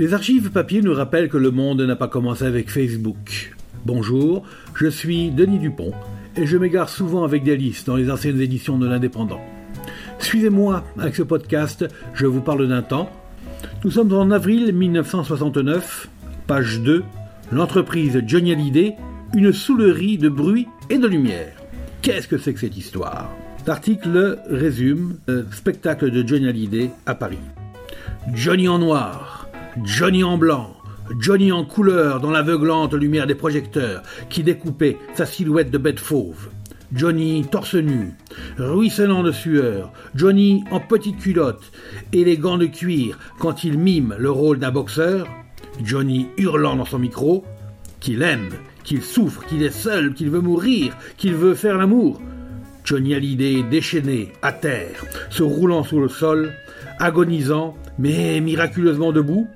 Les archives papier nous rappellent que le monde n'a pas commencé avec Facebook. Bonjour, je suis Denis Dupont et je m'égare souvent avec des listes dans les anciennes éditions de l'Indépendant. Suivez-moi avec ce podcast, je vous parle d'un temps. Nous sommes en avril 1969, page 2, l'entreprise Johnny Hallyday, une soulerie de bruit et de lumière. Qu'est-ce que c'est que cette histoire? L'article résume le spectacle de Johnny Hallyday à Paris. Johnny en noir, Johnny en blanc, Johnny en couleur dans l'aveuglante lumière des projecteurs qui découpaient sa silhouette de bête fauve. Johnny torse nu, ruisselant de sueur, Johnny en petite culotte et les gants de cuir quand il mime le rôle d'un boxeur, Johnny hurlant dans son micro, qu'il aime, qu'il souffre, qu'il est seul, qu'il veut mourir, qu'il veut faire l'amour. Johnny Hallyday déchaîné, à terre, se roulant sous le sol, agonisant, mais miraculeusement debout,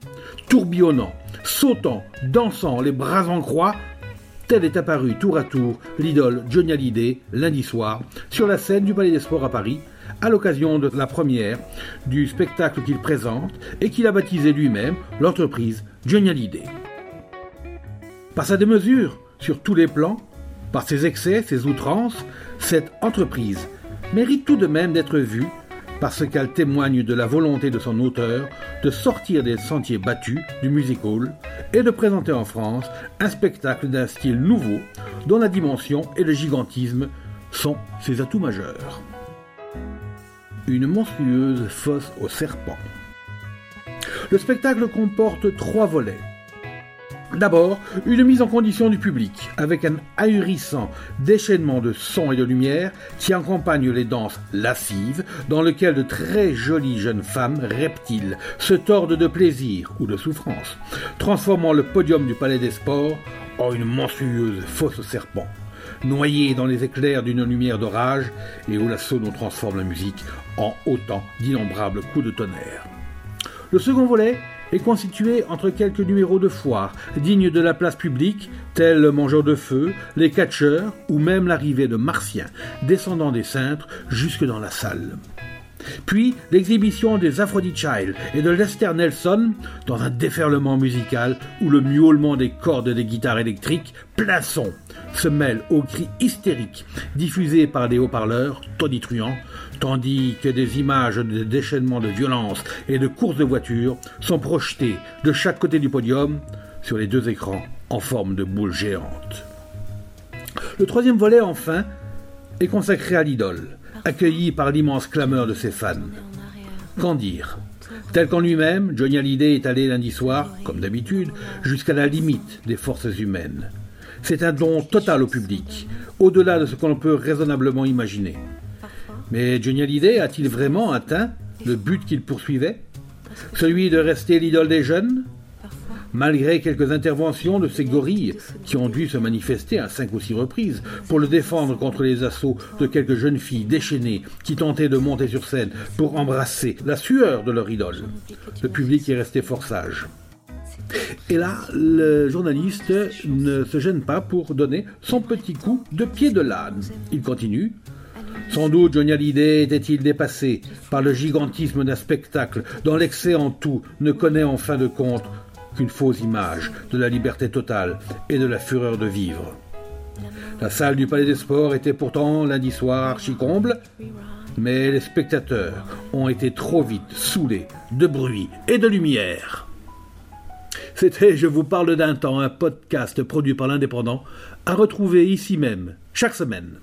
tourbillonnant, sautant, dansant, les bras en croix, tel est apparu tour à tour l'idole Johnny Hallyday lundi soir sur la scène du Palais des Sports à Paris à l'occasion de la première du spectacle qu'il présente et qu'il a baptisé lui-même l'entreprise Johnny Hallyday. Par sa démesure sur tous les plans, par ses excès, ses outrances, cette entreprise mérite tout de même d'être vue parce qu'elle témoigne de la volonté de son auteur de sortir des sentiers battus du music hall et de présenter en France un spectacle d'un style nouveau dont la dimension et le gigantisme sont ses atouts majeurs. Une monstrueuse fosse au serpent. Le spectacle comporte trois volets. D'abord, une mise en condition du public, avec un ahurissant déchaînement de sons et de lumière qui accompagne les danses lascives, dans lesquelles de très jolies jeunes femmes reptiles se tordent de plaisir ou de souffrance, transformant le podium du Palais des Sports en une monstrueuse fosse serpent, noyée dans les éclairs d'une lumière d'orage et où la sono transforme la musique en autant d'innombrables coups de tonnerre. Le second volet est constitué entre quelques numéros de foire, dignes de la place publique, tels le mangeur de feu, les catcheurs ou même l'arrivée de martiens descendant des cintres jusque dans la salle. Puis l'exhibition des Aphrodite Child et de Lester Nelson dans un déferlement musical où le miaulement des cordes des guitares électriques son se mêle aux cris hystériques diffusés par des haut-parleurs tonitruants tandis que des images de déchaînement de violence et de courses de voitures sont projetées de chaque côté du podium sur les deux écrans en forme de boules géantes. Le troisième volet, enfin, est consacré à l'idole, accueilli par l'immense clameur de ses fans. Qu'en dire? Tel qu'en lui-même, Johnny Hallyday est allé lundi soir, comme d'habitude, jusqu'à la limite des forces humaines. C'est un don total au public, au-delà de ce qu'on peut raisonnablement imaginer. Mais Johnny Hallyday a-t-il vraiment atteint le but qu'il poursuivait? Celui de rester l'idole des jeunes? Malgré quelques interventions de ces gorilles qui ont dû se manifester à cinq ou six reprises pour le défendre contre les assauts de quelques jeunes filles déchaînées qui tentaient de monter sur scène pour embrasser la sueur de leur idole, le public est resté fort sage. Et là, le journaliste ne se gêne pas pour donner son petit coup de pied de l'âne. Il continue. Sans doute Johnny Hallyday était-il dépassé par le gigantisme d'un spectacle dont l'excès en tout ne connaît en fin de compte qu'une fausse image de la liberté totale et de la fureur de vivre. La salle du Palais des Sports était pourtant lundi soir archi-comble, mais les spectateurs ont été trop vite saoulés de bruit et de lumière. C'était Je vous parle d'un temps, un podcast produit par l'Indépendant, à retrouver ici même, chaque semaine.